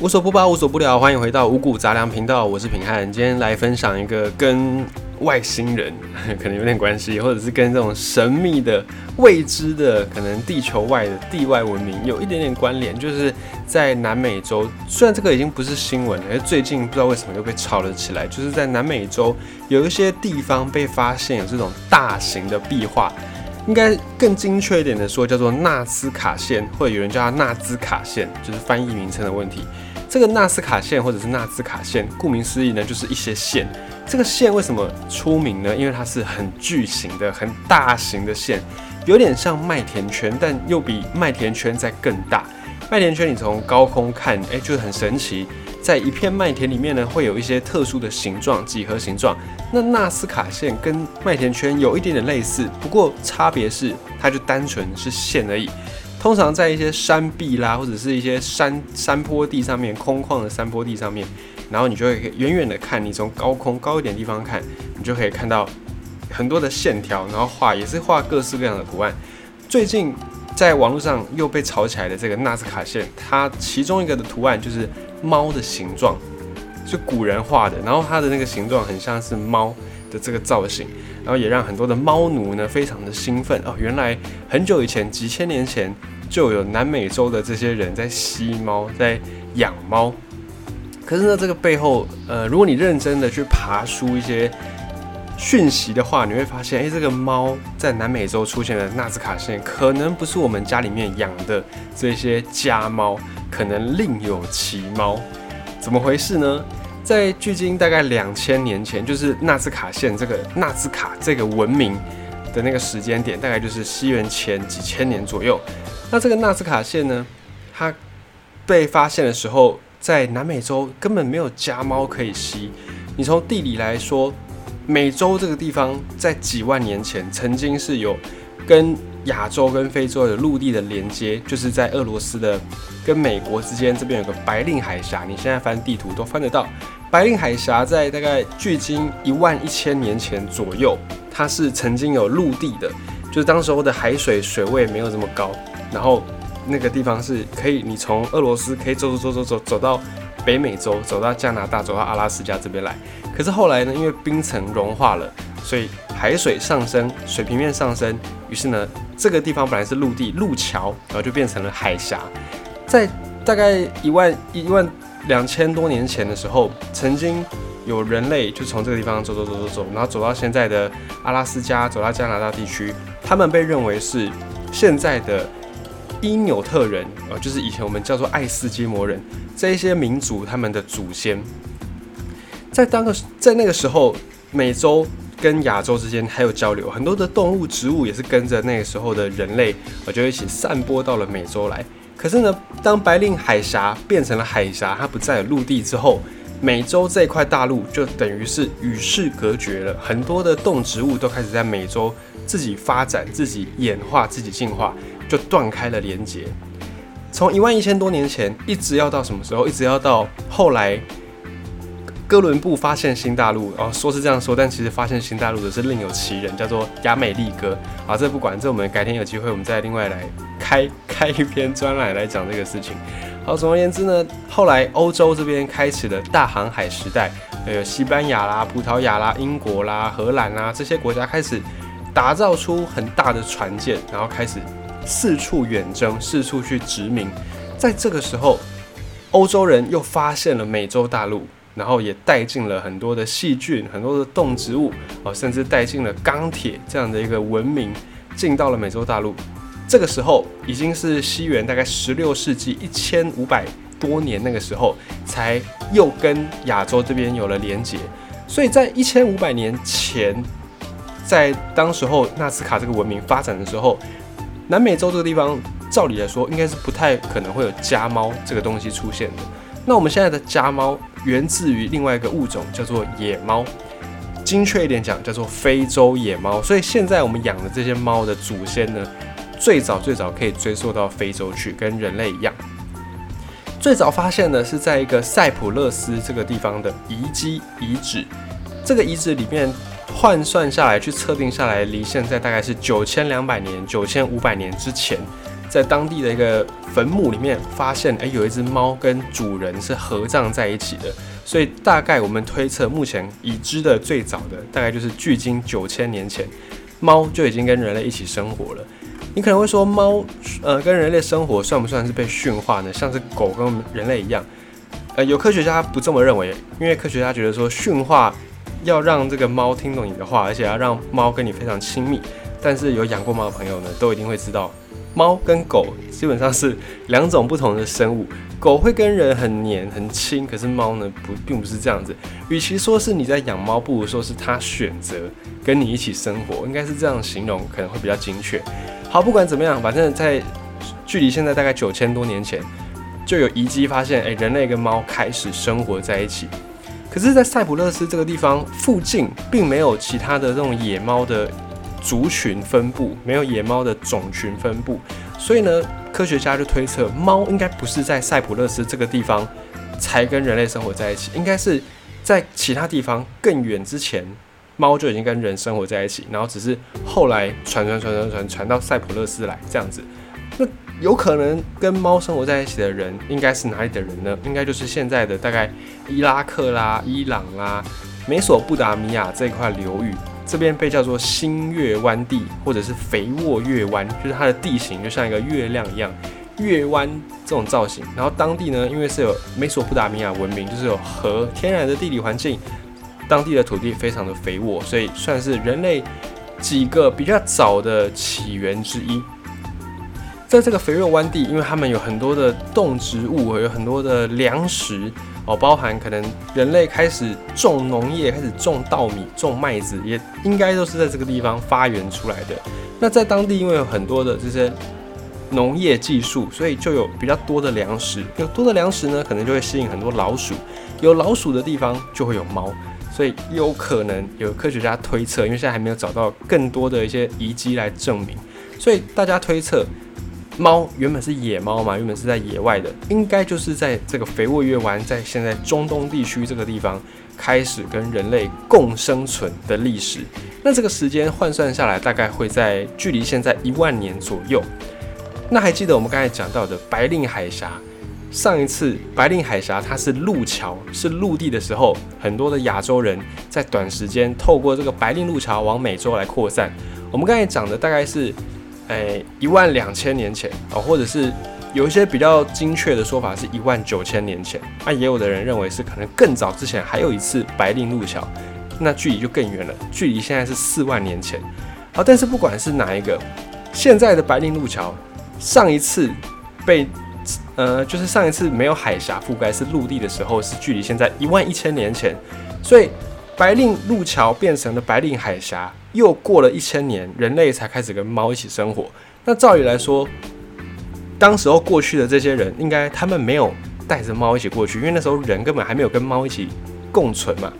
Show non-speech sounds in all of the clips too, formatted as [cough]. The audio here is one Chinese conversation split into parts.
无所不包，无所不聊，欢迎回到五谷杂粮频道，我是平汉。今天来分享一个跟外星人 [laughs] 可能有点关系，或者是跟这种神秘的、未知的，可能地球外的地外文明有一点点关联。就是在南美洲，虽然这个已经不是新闻了，而最近不知道为什么又被炒了起来。就是在南美洲有一些地方被发现有这种大型的壁画。应该更精确一点的说，叫做纳斯卡线，或者有人叫它纳兹卡线，就是翻译名称的问题。这个纳斯卡线或者是纳兹卡线，顾名思义呢，就是一些线。这个线为什么出名呢？因为它是很巨型的、很大型的线，有点像麦田圈，但又比麦田圈再更大。麦田圈你从高空看，哎，就很神奇。在一片麦田里面呢，会有一些特殊的形状，几何形状。那纳斯卡线跟麦田圈有一点点类似，不过差别是它就单纯是线而已。通常在一些山壁啦，或者是一些山山坡地上面，空旷的山坡地上面，然后你就会远远的看，你从高空高一点地方看，你就可以看到很多的线条，然后画也是画各式各样的图案。最近在网络上又被炒起来的这个纳斯卡线，它其中一个的图案就是。猫的形状是古人画的，然后它的那个形状很像是猫的这个造型，然后也让很多的猫奴呢非常的兴奋哦。原来很久以前，几千年前就有南美洲的这些人在吸猫，在养猫。可是呢，这个背后，呃，如果你认真的去爬出一些讯息的话，你会发现，哎，这个猫在南美洲出现的纳斯卡线，可能不是我们家里面养的这些家猫。可能另有其猫，怎么回事呢？在距今大概两千年前，就是纳斯卡线这个纳斯卡这个文明的那个时间点，大概就是西元前几千年左右。那这个纳斯卡线呢，它被发现的时候，在南美洲根本没有家猫可以吸。你从地理来说，美洲这个地方在几万年前曾经是有跟亚洲跟非洲的陆地的连接，就是在俄罗斯的跟美国之间，这边有个白令海峡。你现在翻地图都翻得到，白令海峡在大概距今一万一千年前左右，它是曾经有陆地的，就是当时候的海水水位没有这么高，然后那个地方是可以，你从俄罗斯可以走走走走走走到北美洲，走到加拿大，走到阿拉斯加这边来。可是后来呢，因为冰层融化了，所以海水上升，水平面上升，于是呢。这个地方本来是陆地路桥，然后就变成了海峡。在大概一万一万两千多年前的时候，曾经有人类就从这个地方走走走走走，然后走到现在的阿拉斯加，走到加拿大地区。他们被认为是现在的伊纽特人，呃，就是以前我们叫做爱斯基摩人这一些民族他们的祖先。在当个在那个时候，美洲。跟亚洲之间还有交流，很多的动物、植物也是跟着那个时候的人类，我就一起散播到了美洲来。可是呢，当白令海峡变成了海峡，它不再有陆地之后，美洲这块大陆就等于是与世隔绝了。很多的动植物都开始在美洲自己发展、自己演化、自己进化，就断开了连接。从一万一千多年前，一直要到什么时候？一直要到后来。哥伦布发现新大陆，哦，说是这样说，但其实发现新大陆的是另有其人，叫做亚美利哥。好，这不管，这我们改天有机会，我们再另外来开 [laughs] 开一篇专栏来讲这个事情。好，总而言之呢，后来欧洲这边开启了大航海时代，呃，西班牙啦、葡萄牙啦、英国啦、荷兰啦这些国家开始打造出很大的船舰，然后开始四处远征，四处去殖民。在这个时候，欧洲人又发现了美洲大陆。然后也带进了很多的细菌、很多的动植物哦，甚至带进了钢铁这样的一个文明，进到了美洲大陆。这个时候已经是西元大概十六世纪一千五百多年，那个时候才又跟亚洲这边有了连结。所以在一千五百年前，在当时候纳斯卡这个文明发展的时候，南美洲这个地方，照理来说应该是不太可能会有家猫这个东西出现的。那我们现在的家猫源自于另外一个物种，叫做野猫。精确一点讲，叫做非洲野猫。所以现在我们养的这些猫的祖先呢，最早最早可以追溯到非洲去，跟人类一样。最早发现的是在一个塞浦路斯这个地方的遗迹遗址。这个遗址里面换算下来，去测定下来，离现在大概是九千两百年、九千五百年之前。在当地的一个坟墓里面发现，哎，有一只猫跟主人是合葬在一起的。所以大概我们推测，目前已知的最早的大概就是距今九千年前，猫就已经跟人类一起生活了。你可能会说，猫呃跟人类生活算不算是被驯化呢？像是狗跟人类一样？呃，有科学家不这么认为，因为科学家觉得说驯化要让这个猫听懂你的话，而且要让猫跟你非常亲密。但是有养过猫的朋友呢，都一定会知道，猫跟狗基本上是两种不同的生物。狗会跟人很黏很亲，可是猫呢不，并不是这样子。与其说是你在养猫，不如说是它选择跟你一起生活，应该是这样形容可能会比较精确。好，不管怎么样，反正在距离现在大概九千多年前，就有遗迹发现，诶，人类跟猫开始生活在一起。可是，在塞浦路斯这个地方附近，并没有其他的这种野猫的。族群分布没有野猫的种群分布，所以呢，科学家就推测猫应该不是在塞浦路斯这个地方才跟人类生活在一起，应该是在其他地方更远之前，猫就已经跟人生活在一起，然后只是后来传传传传传传到塞浦路斯来这样子。那有可能跟猫生活在一起的人应该是哪里的人呢？应该就是现在的大概伊拉克啦、伊朗啦、美索不达米亚这一块流域。这边被叫做新月湾地，或者是肥沃月湾，就是它的地形就像一个月亮一样，月湾这种造型。然后当地呢，因为是有美索不达米亚文明，就是有河天然的地理环境，当地的土地非常的肥沃，所以算是人类几个比较早的起源之一。在这个肥沃湾地，因为他们有很多的动植物，有很多的粮食。哦，包含可能人类开始种农业，开始种稻米、种麦子，也应该都是在这个地方发源出来的。那在当地，因为有很多的这些农业技术，所以就有比较多的粮食。有多的粮食呢，可能就会吸引很多老鼠。有老鼠的地方就会有猫，所以有可能有科学家推测，因为现在还没有找到更多的一些遗迹来证明，所以大家推测。猫原本是野猫嘛，原本是在野外的，应该就是在这个肥沃月湾，在现在中东地区这个地方开始跟人类共生存的历史。那这个时间换算下来，大概会在距离现在一万年左右。那还记得我们刚才讲到的白令海峡？上一次白令海峡它是陆桥，是陆地的时候，很多的亚洲人在短时间透过这个白令路桥往美洲来扩散。我们刚才讲的大概是。诶，一万两千年前哦，或者是有一些比较精确的说法是一万九千年前，那也有的人认为是可能更早之前还有一次白令路桥，那距离就更远了，距离现在是四万年前。好，但是不管是哪一个，现在的白令路桥上一次被呃，就是上一次没有海峡覆盖是陆地的时候，是距离现在一万一千年前，所以白令路桥变成了白令海峡。又过了一千年，人类才开始跟猫一起生活。那照理来说，当时候过去的这些人，应该他们没有带着猫一起过去，因为那时候人根本还没有跟猫一起共存嘛。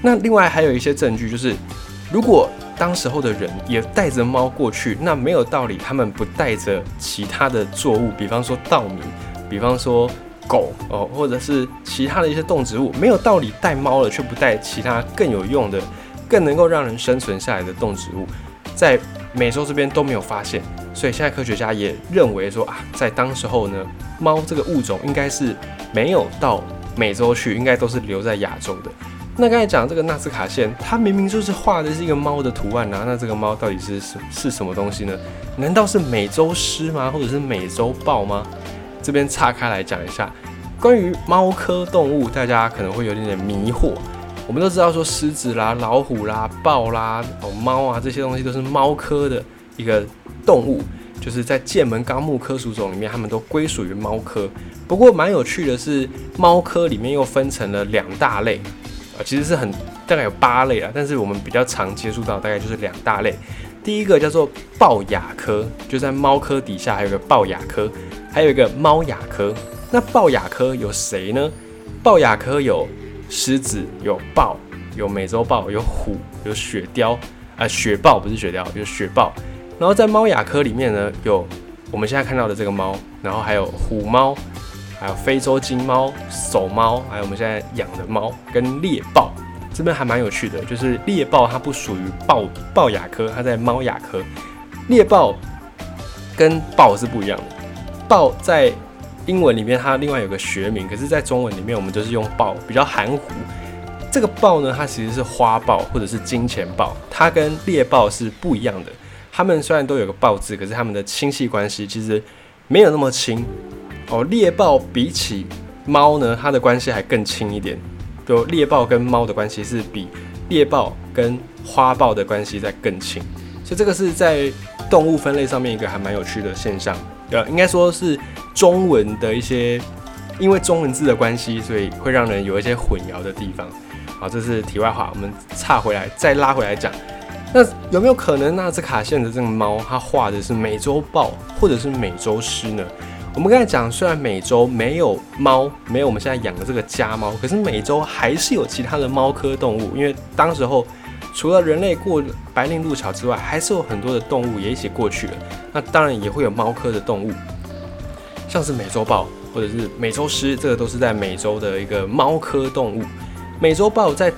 那另外还有一些证据，就是如果当时候的人也带着猫过去，那没有道理他们不带着其他的作物，比方说稻米，比方说狗哦，或者是其他的一些动植物，没有道理带猫了却不带其他更有用的。更能够让人生存下来的动植物，在美洲这边都没有发现，所以现在科学家也认为说啊，在当时候呢，猫这个物种应该是没有到美洲去，应该都是留在亚洲的。那刚才讲这个纳斯卡线，它明明就是画的是一个猫的图案啊，那这个猫到底是是是什么东西呢？难道是美洲狮吗？或者是美洲豹吗？这边岔开来讲一下，关于猫科动物，大家可能会有点点迷惑。我们都知道说狮子啦、老虎啦、豹啦、哦猫啊这些东西都是猫科的一个动物，就是在剑门纲目科属种里面，它们都归属于猫科。不过蛮有趣的是，猫科里面又分成了两大类，啊，其实是很大概有八类啊，但是我们比较常接触到大概就是两大类。第一个叫做豹亚科，就在猫科底下还有个豹亚科，还有一个猫亚科。那豹亚科有谁呢？豹亚科有。狮子有豹，有美洲豹，有虎，有雪貂，啊，雪豹不是雪貂，有雪豹。然后在猫亚科里面呢，有我们现在看到的这个猫，然后还有虎猫，还有非洲金猫、守猫，还有我们现在养的猫跟猎豹。这边还蛮有趣的，就是猎豹它不属于豹豹亚科，它在猫亚科。猎豹跟豹是不一样的。豹在英文里面它另外有个学名，可是，在中文里面我们就是用豹，比较含糊。这个豹呢，它其实是花豹或者是金钱豹，它跟猎豹是不一样的。它们虽然都有个豹字，可是它们的亲戚关系其实没有那么亲哦。猎豹比起猫呢，它的关系还更亲一点。就猎豹跟猫的关系是比猎豹跟花豹的关系在更亲，所以这个是在动物分类上面一个还蛮有趣的现象。呃，应该说是中文的一些，因为中文字的关系，所以会让人有一些混淆的地方。好，这是题外话，我们岔回来再拉回来讲。那有没有可能纳斯卡线的这个猫，它画的是美洲豹或者是美洲狮呢？我们刚才讲，虽然美洲没有猫，没有我们现在养的这个家猫，可是美洲还是有其他的猫科动物。因为当时候除了人类过白令路桥之外，还是有很多的动物也一起过去了。那当然也会有猫科的动物，像是美洲豹或者是美洲狮，这个都是在美洲的一个猫科动物。美洲豹在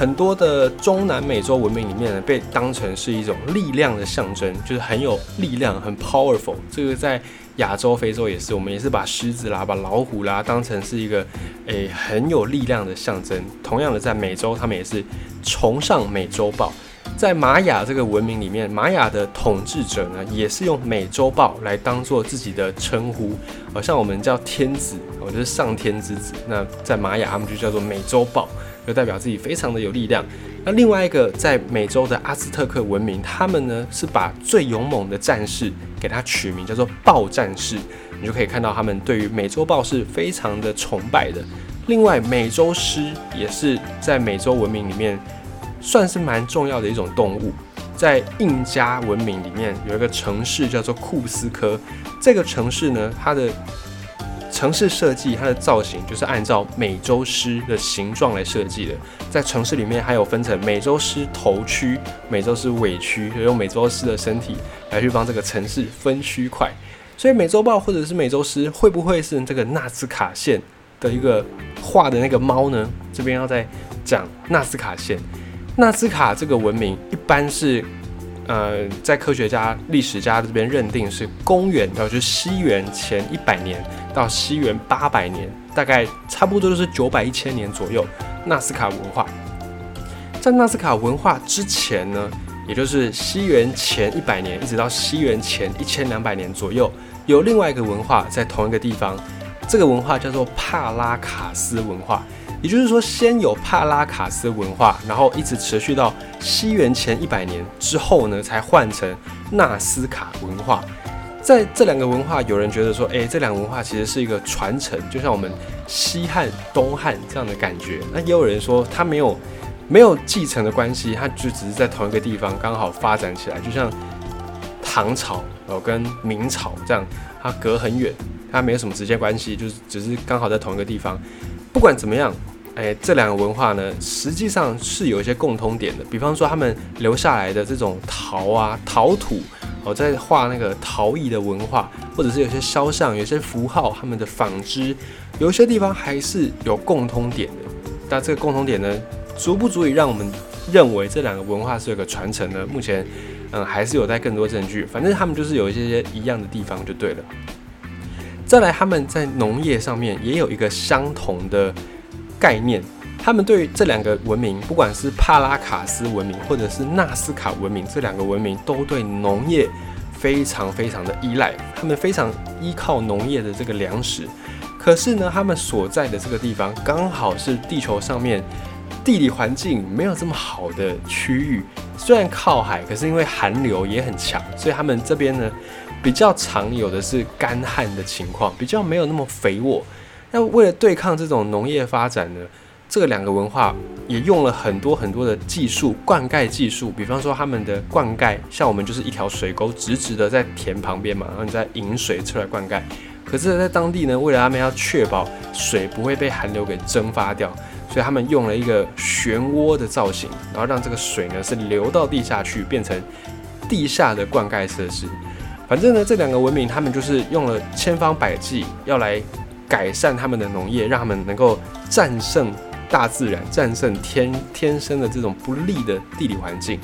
很多的中南美洲文明里面呢，被当成是一种力量的象征，就是很有力量，很 powerful。这个在亚洲、非洲也是，我们也是把狮子啦、把老虎啦当成是一个诶很有力量的象征。同样的，在美洲，他们也是崇尚美洲豹。在玛雅这个文明里面，玛雅的统治者呢，也是用美洲豹来当做自己的称呼。好像我们叫天子，我就是上天之子。那在玛雅，他们就叫做美洲豹，就代表自己非常的有力量。那另外一个在美洲的阿兹特克文明，他们呢是把最勇猛的战士给他取名叫做豹战士，你就可以看到他们对于美洲豹是非常的崇拜的。另外，美洲狮也是在美洲文明里面算是蛮重要的一种动物。在印加文明里面有一个城市叫做库斯科，这个城市呢，它的城市设计，它的造型就是按照美洲狮的形状来设计的。在城市里面，还有分成美洲狮头区、美洲狮尾区，就用美洲狮的身体来去帮这个城市分区块。所以，美洲豹或者是美洲狮会不会是这个纳斯卡线的一个画的那个猫呢？这边要再讲纳斯卡线。纳斯卡这个文明一般是。呃，在科学家、历史家这边认定是公元，到就是西元前一百年到西元八百年，大概差不多就是九百一千年左右。纳斯卡文化，在纳斯卡文化之前呢，也就是西元前一百年一直到西元前一千两百年左右，有另外一个文化在同一个地方，这个文化叫做帕拉卡斯文化。也就是说，先有帕拉卡斯文化，然后一直持续到西元前一百年之后呢，才换成纳斯卡文化。在这两个文化，有人觉得说，诶，这两个文化其实是一个传承，就像我们西汉、东汉这样的感觉。那也有人说，它没有没有继承的关系，它就只是在同一个地方刚好发展起来，就像唐朝哦跟明朝这样，它隔很远，它没有什么直接关系，就是只是刚好在同一个地方。不管怎么样，哎，这两个文化呢，实际上是有一些共通点的。比方说，他们留下来的这种陶啊、陶土，哦，在画那个陶艺的文化，或者是有些肖像、有些符号，他们的纺织，有一些地方还是有共通点的。但这个共通点呢，足不足以让我们认为这两个文化是有个传承呢？目前，嗯，还是有待更多证据。反正他们就是有一些些一样的地方就对了。再来，他们在农业上面也有一个相同的概念。他们对这两个文明，不管是帕拉卡斯文明或者是纳斯卡文明，这两个文明都对农业非常非常的依赖。他们非常依靠农业的这个粮食。可是呢，他们所在的这个地方刚好是地球上面地理环境没有这么好的区域。虽然靠海，可是因为寒流也很强，所以他们这边呢。比较常有的是干旱的情况，比较没有那么肥沃。那为了对抗这种农业发展呢，这两个文化也用了很多很多的技术，灌溉技术。比方说他们的灌溉，像我们就是一条水沟直直的在田旁边嘛，然后你再引水出来灌溉。可是，在当地呢，为了他们要确保水不会被寒流给蒸发掉，所以他们用了一个漩涡的造型，然后让这个水呢是流到地下去，变成地下的灌溉设施。反正呢，这两个文明，他们就是用了千方百计要来改善他们的农业，让他们能够战胜大自然，战胜天天生的这种不利的地理环境。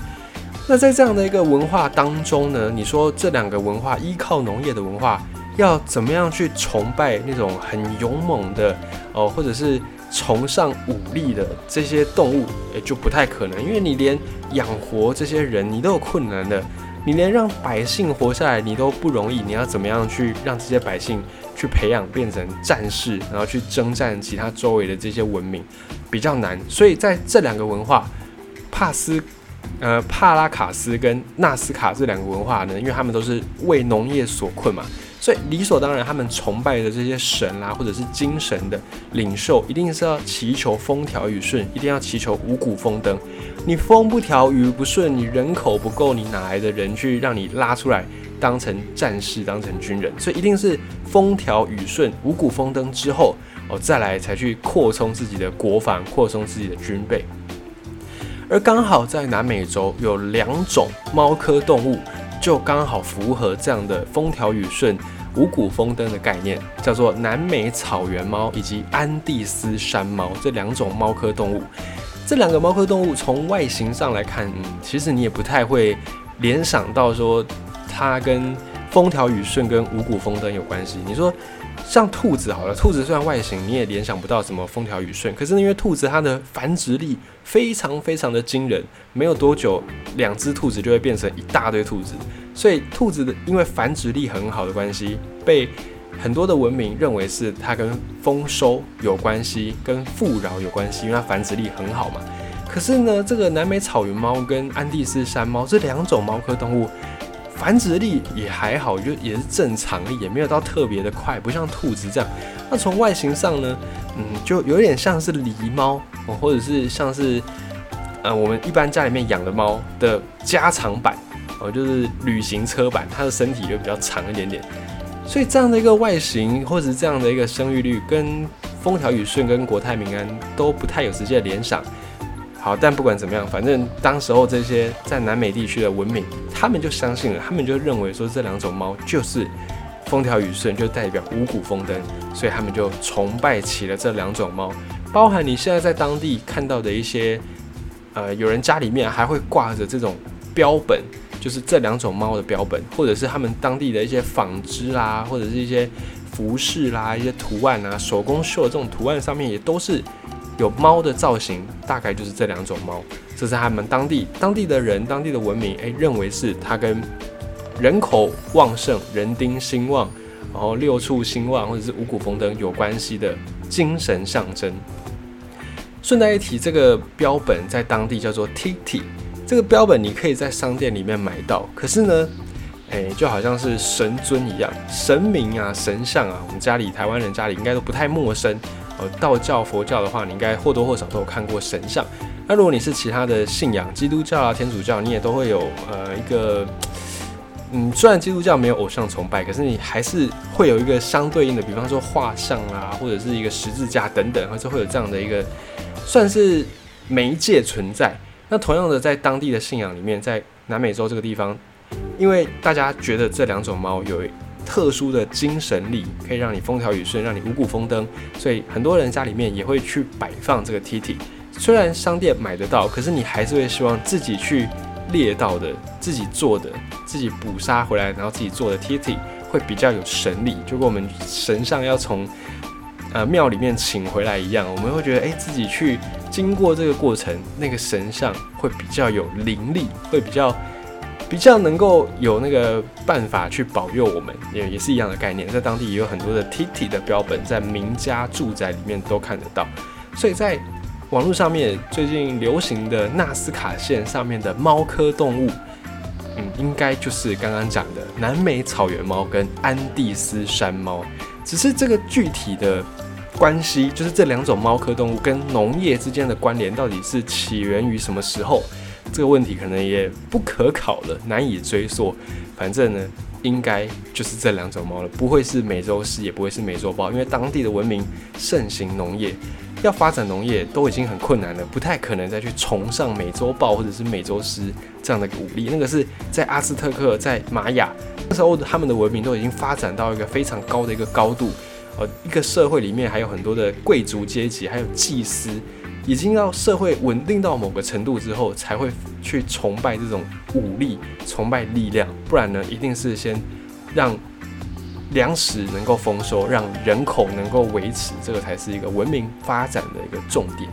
那在这样的一个文化当中呢，你说这两个文化依靠农业的文化，要怎么样去崇拜那种很勇猛的哦，或者是崇尚武力的这些动物，也就不太可能，因为你连养活这些人你都有困难的，你连让百姓活下来你都不容易，你要怎么样去让这些百姓去培养变成战士，然后去征战其他周围的这些文明，比较难。所以在这两个文化，帕斯。呃，帕拉卡斯跟纳斯卡这两个文化呢，因为他们都是为农业所困嘛，所以理所当然，他们崇拜的这些神啦，或者是精神的领袖，一定是要祈求风调雨顺，一定要祈求五谷丰登。你风不调雨不顺，你人口不够，你哪来的人去让你拉出来当成战士、当成军人？所以一定是风调雨顺、五谷丰登之后，哦，再来才去扩充自己的国防、扩充自己的军备。而刚好在南美洲有两种猫科动物，就刚好符合这样的风调雨顺、五谷丰登的概念，叫做南美草原猫以及安第斯山猫这两种猫科动物。这两个猫科动物从外形上来看，其实你也不太会联想到说它跟风调雨顺跟五谷丰登有关系。你说？像兔子好了，兔子虽然外形你也联想不到什么风调雨顺，可是因为兔子它的繁殖力非常非常的惊人，没有多久两只兔子就会变成一大堆兔子，所以兔子的因为繁殖力很好的关系，被很多的文明认为是它跟丰收有关系，跟富饶有关系，因为它繁殖力很好嘛。可是呢，这个南美草原猫跟安第斯山猫这两种猫科动物。繁殖力也还好，就也是正常力，也没有到特别的快，不像兔子这样。那从外形上呢，嗯，就有点像是狸猫，或者是像是呃我们一般家里面养的猫的加长版，哦，就是旅行车版，它的身体就比较长一点点。所以这样的一个外形，或者是这样的一个生育率，跟风调雨顺跟国泰民安都不太有直接的联想。好，但不管怎么样，反正当时候这些在南美地区的文明，他们就相信了，他们就认为说这两种猫就是风调雨顺，就代表五谷丰登，所以他们就崇拜起了这两种猫。包含你现在在当地看到的一些，呃，有人家里面还会挂着这种标本，就是这两种猫的标本，或者是他们当地的一些纺织啦，或者是一些服饰啦，一些图案啊，手工绣的这种图案上面也都是。有猫的造型，大概就是这两种猫，这是他们当地当地的人、当地的文明，诶，认为是它跟人口旺盛、人丁兴旺，然后六畜兴旺或者是五谷丰登有关系的精神象征。顺带一提，这个标本在当地叫做 Titi，这个标本你可以在商店里面买到，可是呢，诶，就好像是神尊一样，神明啊、神像啊，我们家里台湾人家里应该都不太陌生。呃，道教、佛教的话，你应该或多或少都有看过神像。那如果你是其他的信仰，基督教啊、天主教，你也都会有呃一个，嗯，虽然基督教没有偶像崇拜，可是你还是会有一个相对应的，比方说画像啊，或者是一个十字架等等，或者会有这样的一个算是媒介存在。那同样的，在当地的信仰里面，在南美洲这个地方，因为大家觉得这两种猫有。特殊的精神力可以让你风调雨顺，让你五谷丰登，所以很多人家里面也会去摆放这个 T T。虽然商店买得到，可是你还是会希望自己去猎到的、自己做的、自己捕杀回来，然后自己做的 T T 会比较有神力，就跟我们神上要从呃庙里面请回来一样。我们会觉得，哎，自己去经过这个过程，那个神像会比较有灵力，会比较。比较能够有那个办法去保佑我们，也也是一样的概念。在当地也有很多的 TT 的标本，在名家住宅里面都看得到。所以在网络上面最近流行的纳斯卡线上面的猫科动物，嗯，应该就是刚刚讲的南美草原猫跟安第斯山猫。只是这个具体的关系，就是这两种猫科动物跟农业之间的关联，到底是起源于什么时候？这个问题可能也不可考了，难以追溯。反正呢，应该就是这两种猫了，不会是美洲狮，也不会是美洲豹，因为当地的文明盛行农业，要发展农业都已经很困难了，不太可能再去崇尚美洲豹或者是美洲狮这样的武力。那个是在阿斯特克、在玛雅那时候，他们的文明都已经发展到一个非常高的一个高度。呃，一个社会里面还有很多的贵族阶级，还有祭司。已经要社会稳定到某个程度之后，才会去崇拜这种武力、崇拜力量。不然呢，一定是先让粮食能够丰收，让人口能够维持，这个才是一个文明发展的一个重点。